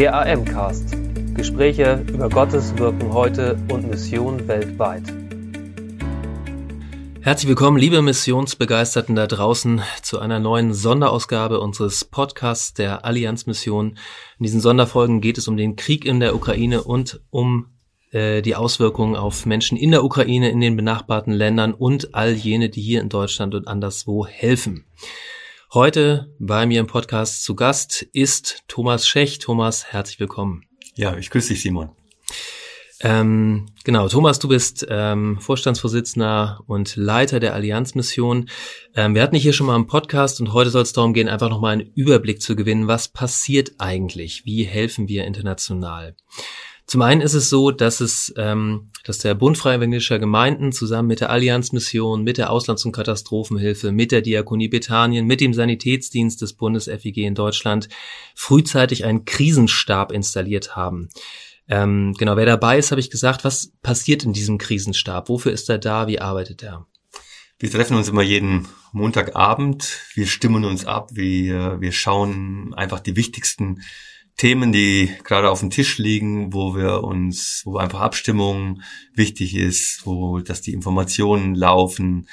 Der AM-Cast. Gespräche über Gottes Wirken heute und Mission weltweit. Herzlich willkommen, liebe Missionsbegeisterten da draußen, zu einer neuen Sonderausgabe unseres Podcasts der Allianzmission. In diesen Sonderfolgen geht es um den Krieg in der Ukraine und um äh, die Auswirkungen auf Menschen in der Ukraine, in den benachbarten Ländern und all jene, die hier in Deutschland und anderswo helfen. Heute bei mir im Podcast zu Gast ist Thomas Schech. Thomas, herzlich willkommen. Ja, ich grüße dich, Simon. Ähm, genau, Thomas, du bist ähm, Vorstandsvorsitzender und Leiter der Allianzmission. Ähm, wir hatten dich hier schon mal im Podcast und heute soll es darum gehen, einfach nochmal einen Überblick zu gewinnen. Was passiert eigentlich? Wie helfen wir international? Zum einen ist es so, dass es, ähm, dass der Bund Evangelischer Gemeinden zusammen mit der Allianzmission, mit der Auslands- und Katastrophenhilfe, mit der Diakonie Bethanien, mit dem Sanitätsdienst des Bundes FIG in Deutschland frühzeitig einen Krisenstab installiert haben. Ähm, genau, wer dabei ist, habe ich gesagt, was passiert in diesem Krisenstab? Wofür ist er da? Wie arbeitet er? Wir treffen uns immer jeden Montagabend. Wir stimmen uns ab. Wir, wir schauen einfach die wichtigsten Themen, die gerade auf dem Tisch liegen, wo wir uns, wo einfach Abstimmung wichtig ist, wo, dass die Informationen laufen,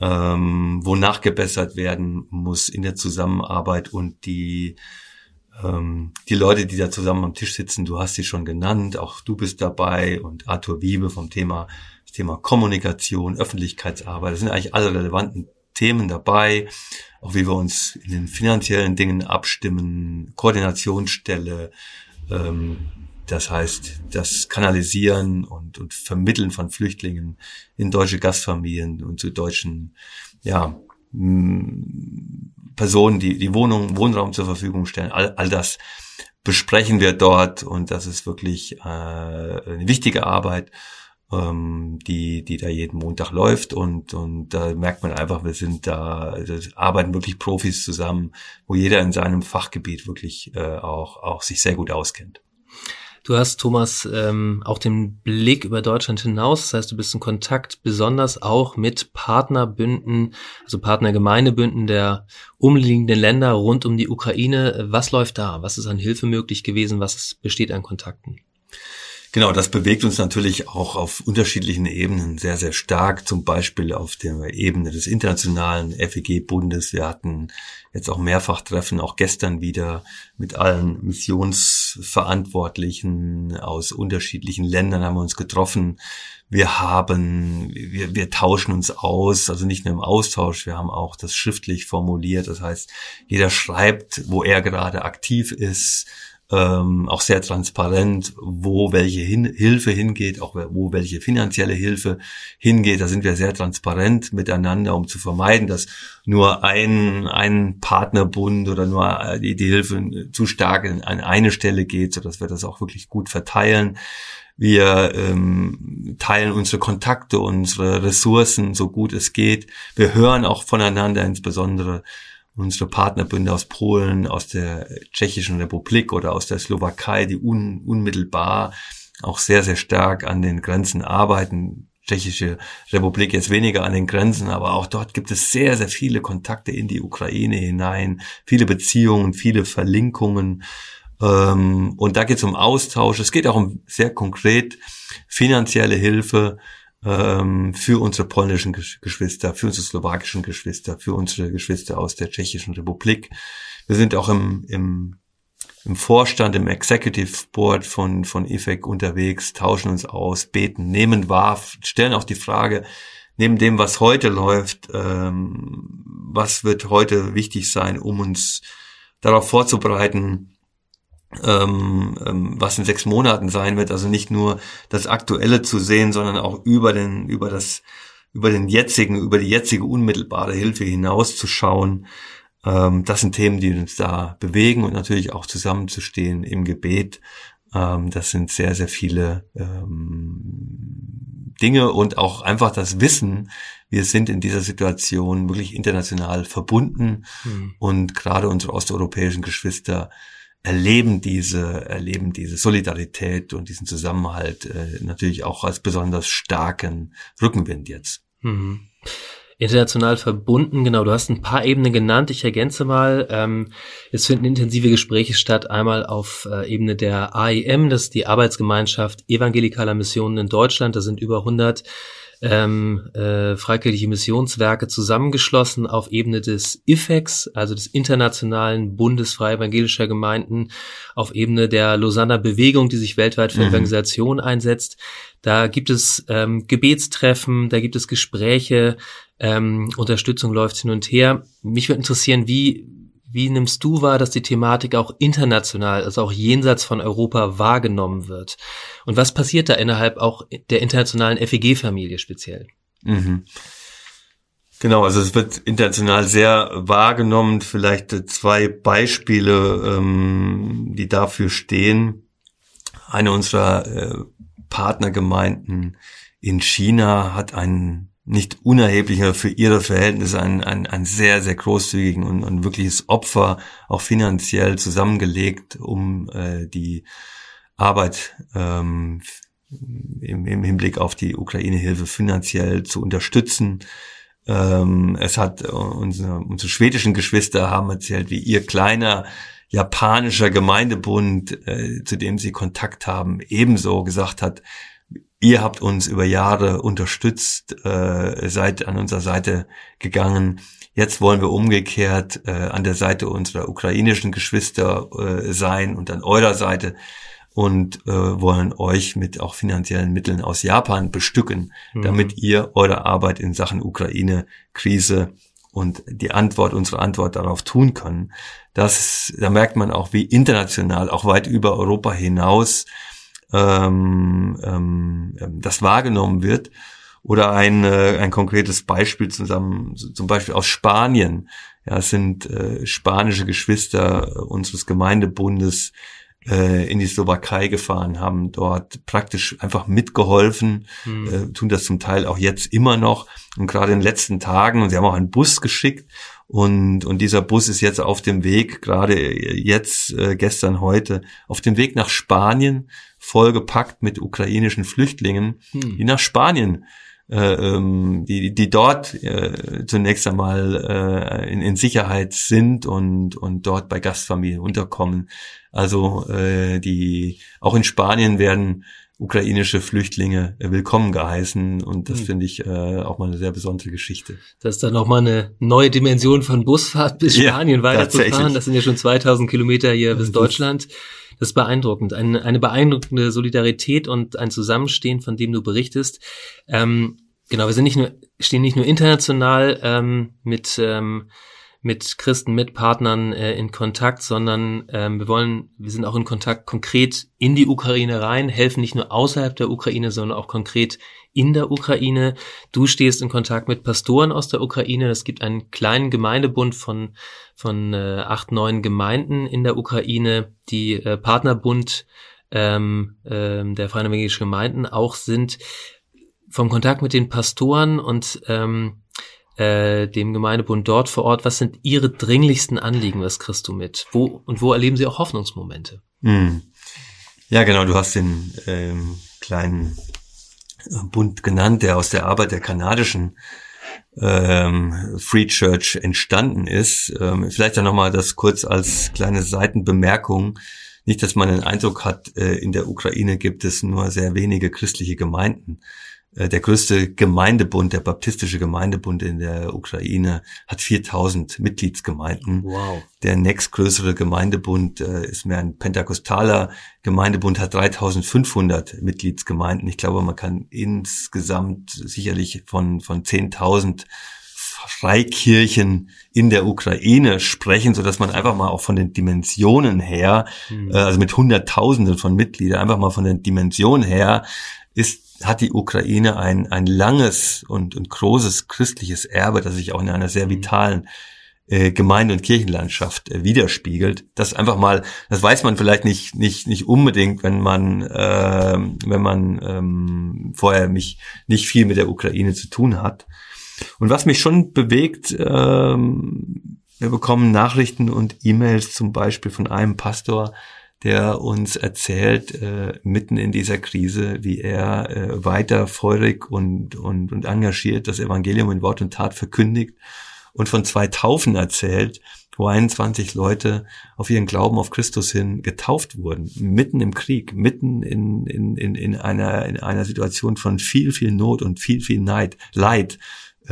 ähm, wo nachgebessert werden muss in der Zusammenarbeit und die ähm, die Leute, die da zusammen am Tisch sitzen, du hast sie schon genannt, auch du bist dabei und Arthur Wiebe vom Thema, das Thema Kommunikation, Öffentlichkeitsarbeit, das sind eigentlich alle relevanten Themen dabei, auch wie wir uns in den finanziellen Dingen abstimmen, Koordinationsstelle, ähm, das heißt, das Kanalisieren und, und Vermitteln von Flüchtlingen in deutsche Gastfamilien und zu deutschen, ja, Personen, die die Wohnung, Wohnraum zur Verfügung stellen, all, all das besprechen wir dort und das ist wirklich äh, eine wichtige Arbeit ähm, die, die da jeden Montag läuft und, und da merkt man einfach, wir sind da, arbeiten wirklich Profis zusammen, wo jeder in seinem Fachgebiet wirklich äh, auch, auch sich sehr gut auskennt. Du hast, Thomas, ähm, auch den Blick über Deutschland hinaus. Das heißt, du bist in Kontakt besonders auch mit Partnerbünden, also Partnergemeindebünden der umliegenden Länder rund um die Ukraine. Was läuft da? Was ist an Hilfe möglich gewesen? Was besteht an Kontakten? Genau, das bewegt uns natürlich auch auf unterschiedlichen Ebenen sehr, sehr stark. Zum Beispiel auf der Ebene des internationalen FEG-Bundes. Wir hatten jetzt auch mehrfach Treffen, auch gestern wieder mit allen Missionsverantwortlichen aus unterschiedlichen Ländern haben wir uns getroffen. Wir haben, wir, wir tauschen uns aus, also nicht nur im Austausch, wir haben auch das schriftlich formuliert. Das heißt, jeder schreibt, wo er gerade aktiv ist ähm, auch sehr transparent, wo welche Hin Hilfe hingeht, auch wo welche finanzielle Hilfe hingeht. Da sind wir sehr transparent miteinander, um zu vermeiden, dass nur ein, ein Partnerbund oder nur die, die Hilfe zu stark an eine Stelle geht, sodass wir das auch wirklich gut verteilen. Wir ähm, teilen unsere Kontakte, unsere Ressourcen, so gut es geht. Wir hören auch voneinander, insbesondere unsere Partnerbünde aus Polen, aus der Tschechischen Republik oder aus der Slowakei, die un, unmittelbar auch sehr, sehr stark an den Grenzen arbeiten. Tschechische Republik jetzt weniger an den Grenzen, aber auch dort gibt es sehr, sehr viele Kontakte in die Ukraine hinein, viele Beziehungen, viele Verlinkungen. Ähm, und da geht es um Austausch. Es geht auch um sehr konkret finanzielle Hilfe ähm, für unsere polnischen Geschwister, für unsere slowakischen Geschwister, für unsere Geschwister aus der Tschechischen Republik. Wir sind auch im, im, im Vorstand, im Executive Board von, von IFEC unterwegs, tauschen uns aus, beten, nehmen wahr, stellen auch die Frage, neben dem, was heute läuft, ähm, was wird heute wichtig sein, um uns darauf vorzubereiten, ähm, ähm, was in sechs Monaten sein wird. Also nicht nur das Aktuelle zu sehen, sondern auch über den, über das, über den jetzigen, über die jetzige unmittelbare Hilfe hinauszuschauen. Ähm, das sind Themen, die uns da bewegen und natürlich auch zusammenzustehen im Gebet. Ähm, das sind sehr, sehr viele ähm, Dinge und auch einfach das Wissen, wir sind in dieser Situation wirklich international verbunden mhm. und gerade unsere osteuropäischen Geschwister erleben diese, erleben diese Solidarität und diesen Zusammenhalt äh, natürlich auch als besonders starken Rückenwind jetzt. Mhm. international verbunden. Genau, du hast ein paar Ebenen genannt. Ich ergänze mal, ähm, es finden intensive Gespräche statt. Einmal auf äh, Ebene der AIM, das ist die Arbeitsgemeinschaft evangelikaler Missionen in Deutschland. Da sind über 100 ähm, äh, freikirchliche Missionswerke zusammengeschlossen auf Ebene des IFEX, also des Internationalen Bundes Freie Evangelischer Gemeinden, auf Ebene der Lausanner Bewegung, die sich weltweit für mhm. Evangelisation einsetzt. Da gibt es ähm, Gebetstreffen, da gibt es Gespräche, ähm, Unterstützung läuft hin und her. Mich würde interessieren, wie wie nimmst du wahr, dass die Thematik auch international, also auch jenseits von Europa wahrgenommen wird? Und was passiert da innerhalb auch der internationalen FEG-Familie speziell? Mhm. Genau, also es wird international sehr wahrgenommen. Vielleicht zwei Beispiele, ähm, die dafür stehen. Eine unserer äh, Partnergemeinden in China hat einen nicht unerheblicher für ihre Verhältnisse ein, ein, ein sehr, sehr großzügigen und, und wirkliches Opfer auch finanziell zusammengelegt, um äh, die Arbeit ähm, im, im Hinblick auf die Ukraine-Hilfe finanziell zu unterstützen. Ähm, es hat unsere, unsere schwedischen Geschwister haben erzählt, wie ihr kleiner japanischer Gemeindebund, äh, zu dem sie Kontakt haben, ebenso gesagt hat, Ihr habt uns über Jahre unterstützt, äh, seid an unserer Seite gegangen. Jetzt wollen wir umgekehrt äh, an der Seite unserer ukrainischen Geschwister äh, sein und an eurer Seite und äh, wollen euch mit auch finanziellen Mitteln aus Japan bestücken, mhm. damit ihr eure Arbeit in Sachen Ukraine-Krise und die Antwort, unsere Antwort darauf tun können. Das, da merkt man auch, wie international, auch weit über Europa hinaus ähm, ähm, das wahrgenommen wird. Oder ein, äh, ein konkretes Beispiel zusammen, zum Beispiel aus Spanien. Ja, es sind äh, spanische Geschwister unseres Gemeindebundes äh, in die Slowakei gefahren, haben dort praktisch einfach mitgeholfen, mhm. äh, tun das zum Teil auch jetzt immer noch. Und gerade in den letzten Tagen, und sie haben auch einen Bus geschickt, und, und dieser Bus ist jetzt auf dem Weg, gerade jetzt, äh, gestern, heute, auf dem Weg nach Spanien, vollgepackt mit ukrainischen Flüchtlingen, hm. die nach Spanien äh, ähm, die, die dort äh, zunächst einmal äh, in, in Sicherheit sind und, und dort bei Gastfamilien unterkommen. Also äh, die auch in Spanien werden ukrainische Flüchtlinge willkommen geheißen und das mhm. finde ich äh, auch mal eine sehr besondere Geschichte. Das ist dann nochmal eine neue Dimension von Busfahrt bis Spanien ja, weiterzufahren. Das sind ja schon 2000 Kilometer hier bis Deutschland. Das ist beeindruckend. Eine, eine beeindruckende Solidarität und ein Zusammenstehen, von dem du berichtest. Ähm, genau, wir sind nicht nur, stehen nicht nur international ähm, mit ähm, mit Christen, mit Partnern äh, in Kontakt, sondern ähm, wir wollen, wir sind auch in Kontakt konkret in die Ukraine rein, helfen nicht nur außerhalb der Ukraine, sondern auch konkret in der Ukraine. Du stehst in Kontakt mit Pastoren aus der Ukraine. Es gibt einen kleinen Gemeindebund von von äh, acht, neun Gemeinden in der Ukraine, die äh, Partnerbund ähm, äh, der Freien Evangelischen Gemeinden auch sind. Vom Kontakt mit den Pastoren und ähm, äh, dem Gemeindebund dort vor Ort, was sind Ihre dringlichsten Anliegen, was kriegst du mit? Wo und wo erleben Sie auch Hoffnungsmomente? Hm. Ja, genau, du hast den ähm, kleinen Bund genannt, der aus der Arbeit der kanadischen ähm, Free Church entstanden ist. Ähm, vielleicht dann nochmal das kurz als kleine Seitenbemerkung. Nicht, dass man den Eindruck hat, äh, in der Ukraine gibt es nur sehr wenige christliche Gemeinden. Äh, der größte Gemeindebund, der baptistische Gemeindebund in der Ukraine, hat 4000 Mitgliedsgemeinden. Wow. Der nächstgrößere Gemeindebund äh, ist mehr ein pentekostaler Gemeindebund, hat 3500 Mitgliedsgemeinden. Ich glaube, man kann insgesamt sicherlich von, von 10.000 Freikirchen in der Ukraine sprechen, so dass man einfach mal auch von den Dimensionen her, mhm. äh, also mit Hunderttausenden von Mitgliedern, einfach mal von den Dimensionen her, ist hat die Ukraine ein, ein langes und, und großes christliches Erbe, das sich auch in einer sehr mhm. vitalen äh, Gemeinde- und Kirchenlandschaft äh, widerspiegelt. Das einfach mal, das weiß man vielleicht nicht nicht nicht unbedingt, wenn man äh, wenn man ähm, vorher mich nicht viel mit der Ukraine zu tun hat. Und was mich schon bewegt, ähm, wir bekommen Nachrichten und E-Mails zum Beispiel von einem Pastor, der uns erzählt, äh, mitten in dieser Krise, wie er äh, weiter feurig und, und, und engagiert das Evangelium in Wort und Tat verkündigt und von zwei Taufen erzählt, wo 21 Leute auf ihren Glauben auf Christus hin getauft wurden, mitten im Krieg, mitten in, in, in, in, einer, in einer Situation von viel, viel Not und viel, viel Neid, Leid,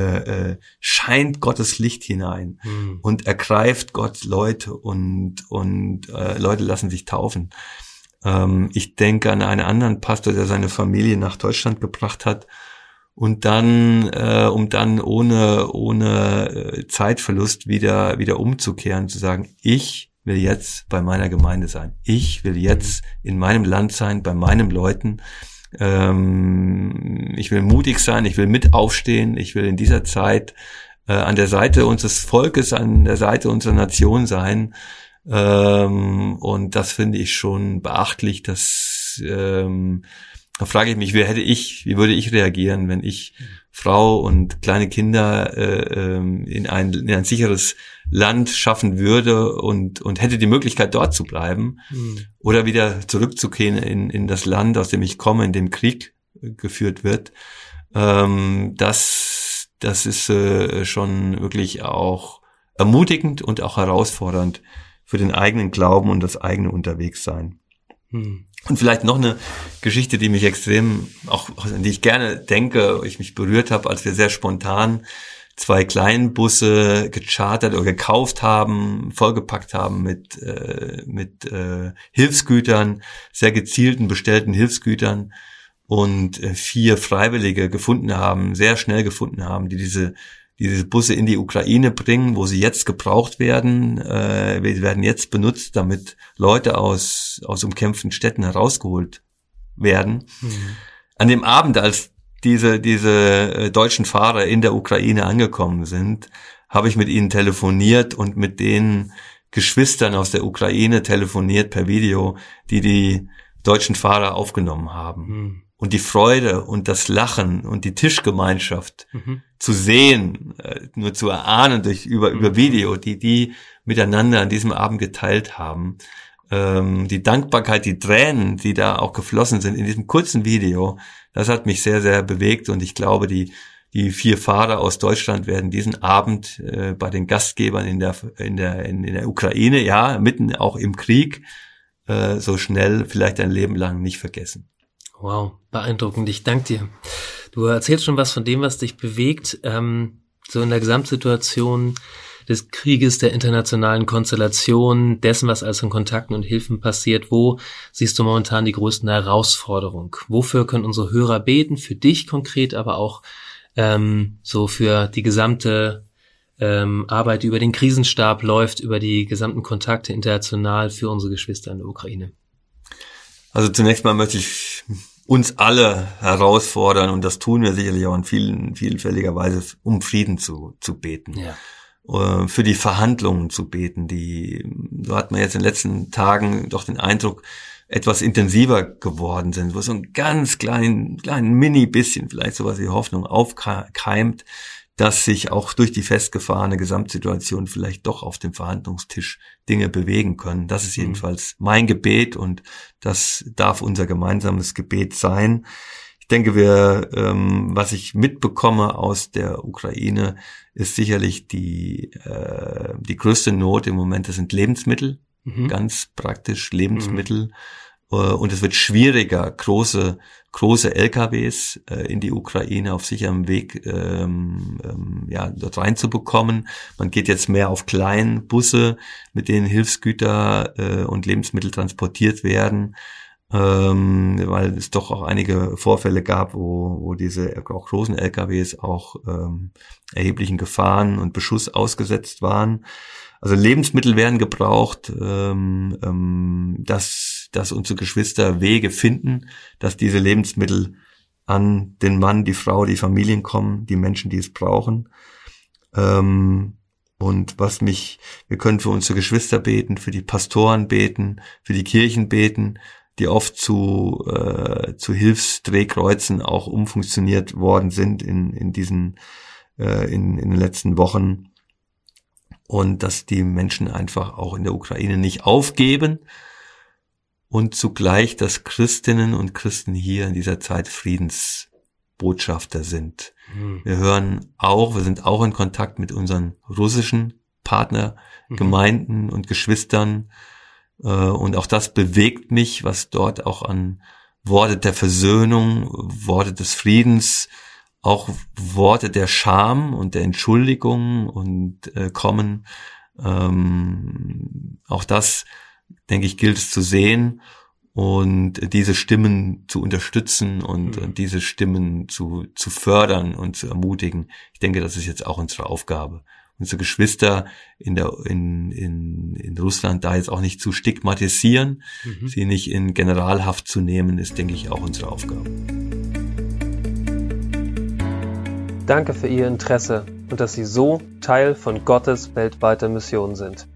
äh, äh, scheint Gottes Licht hinein mhm. und ergreift Gott Leute und, und äh, Leute lassen sich taufen. Ähm, ich denke an einen anderen Pastor, der seine Familie nach Deutschland gebracht hat und dann, äh, um dann ohne, ohne äh, Zeitverlust wieder, wieder umzukehren, zu sagen, ich will jetzt bei meiner Gemeinde sein. Ich will jetzt in meinem Land sein, bei meinen Leuten. Ähm, ich will mutig sein, ich will mit aufstehen, ich will in dieser Zeit äh, an der Seite unseres Volkes, an der Seite unserer Nation sein. Ähm, und das finde ich schon beachtlich, dass ähm, da frage ich mich, wie hätte ich, wie würde ich reagieren, wenn ich Frau und kleine Kinder äh, ähm, in, ein, in ein sicheres Land schaffen würde und, und hätte die Möglichkeit, dort zu bleiben mhm. oder wieder zurückzukehren in, in das Land, aus dem ich komme, in dem Krieg geführt wird. Ähm, das, das ist äh, schon wirklich auch ermutigend und auch herausfordernd für den eigenen Glauben und das eigene Unterwegssein. Mhm. Und vielleicht noch eine Geschichte, die mich extrem, auch an die ich gerne denke, ich mich berührt habe, als wir sehr spontan zwei Kleinbusse gechartert oder gekauft haben, vollgepackt haben mit, äh, mit äh, Hilfsgütern, sehr gezielten bestellten Hilfsgütern und äh, vier Freiwillige gefunden haben, sehr schnell gefunden haben, die diese die diese Busse in die Ukraine bringen, wo sie jetzt gebraucht werden. Äh, werden jetzt benutzt, damit Leute aus, aus umkämpften Städten herausgeholt werden. Mhm. An dem Abend, als diese, diese äh, deutschen Fahrer in der Ukraine angekommen sind, habe ich mit ihnen telefoniert und mit den Geschwistern aus der Ukraine telefoniert per Video, die die deutschen Fahrer aufgenommen haben. Mhm und die Freude und das Lachen und die Tischgemeinschaft mhm. zu sehen, äh, nur zu erahnen durch über, mhm. über Video, die die miteinander an diesem Abend geteilt haben. Ähm, die Dankbarkeit, die Tränen, die da auch geflossen sind in diesem kurzen Video, das hat mich sehr, sehr bewegt und ich glaube, die, die vier Fahrer aus Deutschland werden diesen Abend äh, bei den Gastgebern in der, in der, in, in der Ukraine, ja, mitten auch im Krieg, äh, so schnell vielleicht ein Leben lang nicht vergessen. Wow, beeindruckend. Ich danke dir. Du erzählst schon was von dem, was dich bewegt. Ähm, so in der Gesamtsituation des Krieges, der internationalen Konstellation, dessen, was alles in Kontakten und Hilfen passiert. Wo siehst du momentan die größten Herausforderungen? Wofür können unsere Hörer beten? Für dich konkret, aber auch ähm, so für die gesamte ähm, Arbeit, die über den Krisenstab läuft, über die gesamten Kontakte international für unsere Geschwister in der Ukraine. Also zunächst mal möchte ich uns alle herausfordern, und das tun wir sicherlich auch in vielen, vielfältiger Weise, um Frieden zu, zu beten. Ja. Äh, für die Verhandlungen zu beten, die, so hat man jetzt in den letzten Tagen doch den Eindruck, etwas intensiver geworden sind, wo so ein ganz klein, klein mini bisschen vielleicht sowas wie Hoffnung aufkeimt, dass sich auch durch die festgefahrene Gesamtsituation vielleicht doch auf dem Verhandlungstisch Dinge bewegen können. Das ist mhm. jedenfalls mein Gebet und das darf unser gemeinsames Gebet sein. Ich denke, wir, ähm, was ich mitbekomme aus der Ukraine, ist sicherlich die, äh, die größte Not im Moment, das sind Lebensmittel, mhm. ganz praktisch Lebensmittel. Mhm. Äh, und es wird schwieriger, große, große LKWs äh, in die Ukraine auf sicherem Weg ähm, ähm, ja, dort reinzubekommen. Man geht jetzt mehr auf kleinen Busse, mit denen Hilfsgüter äh, und Lebensmittel transportiert werden. Ähm, weil es doch auch einige Vorfälle gab, wo, wo diese auch großen LKWs auch ähm, erheblichen Gefahren und Beschuss ausgesetzt waren. Also Lebensmittel werden gebraucht, ähm, ähm, dass, unsere Geschwister Wege finden, dass diese Lebensmittel an den Mann, die Frau, die Familien kommen, die Menschen, die es brauchen. Ähm, und was mich, wir können für unsere Geschwister beten, für die Pastoren beten, für die Kirchen beten, die oft zu, äh, zu Hilfsdrehkreuzen auch umfunktioniert worden sind in, in diesen, äh, in, in den letzten Wochen und dass die Menschen einfach auch in der Ukraine nicht aufgeben und zugleich, dass Christinnen und Christen hier in dieser Zeit Friedensbotschafter sind. Mhm. Wir hören auch, wir sind auch in Kontakt mit unseren russischen Partnergemeinden mhm. und Geschwistern. Äh, und auch das bewegt mich, was dort auch an Worte der Versöhnung, Worte des Friedens, auch Worte der Scham und der Entschuldigung und äh, kommen. Ähm, auch das, denke ich, gilt es zu sehen und diese Stimmen zu unterstützen und, mhm. diese Stimmen zu, zu fördern und zu ermutigen. Ich denke, das ist jetzt auch unsere Aufgabe. Unsere Geschwister in, der, in, in, in Russland da jetzt auch nicht zu stigmatisieren, mhm. sie nicht in Generalhaft zu nehmen, ist, denke ich, auch unsere Aufgabe. Danke für Ihr Interesse und dass Sie so Teil von Gottes weltweiter Mission sind.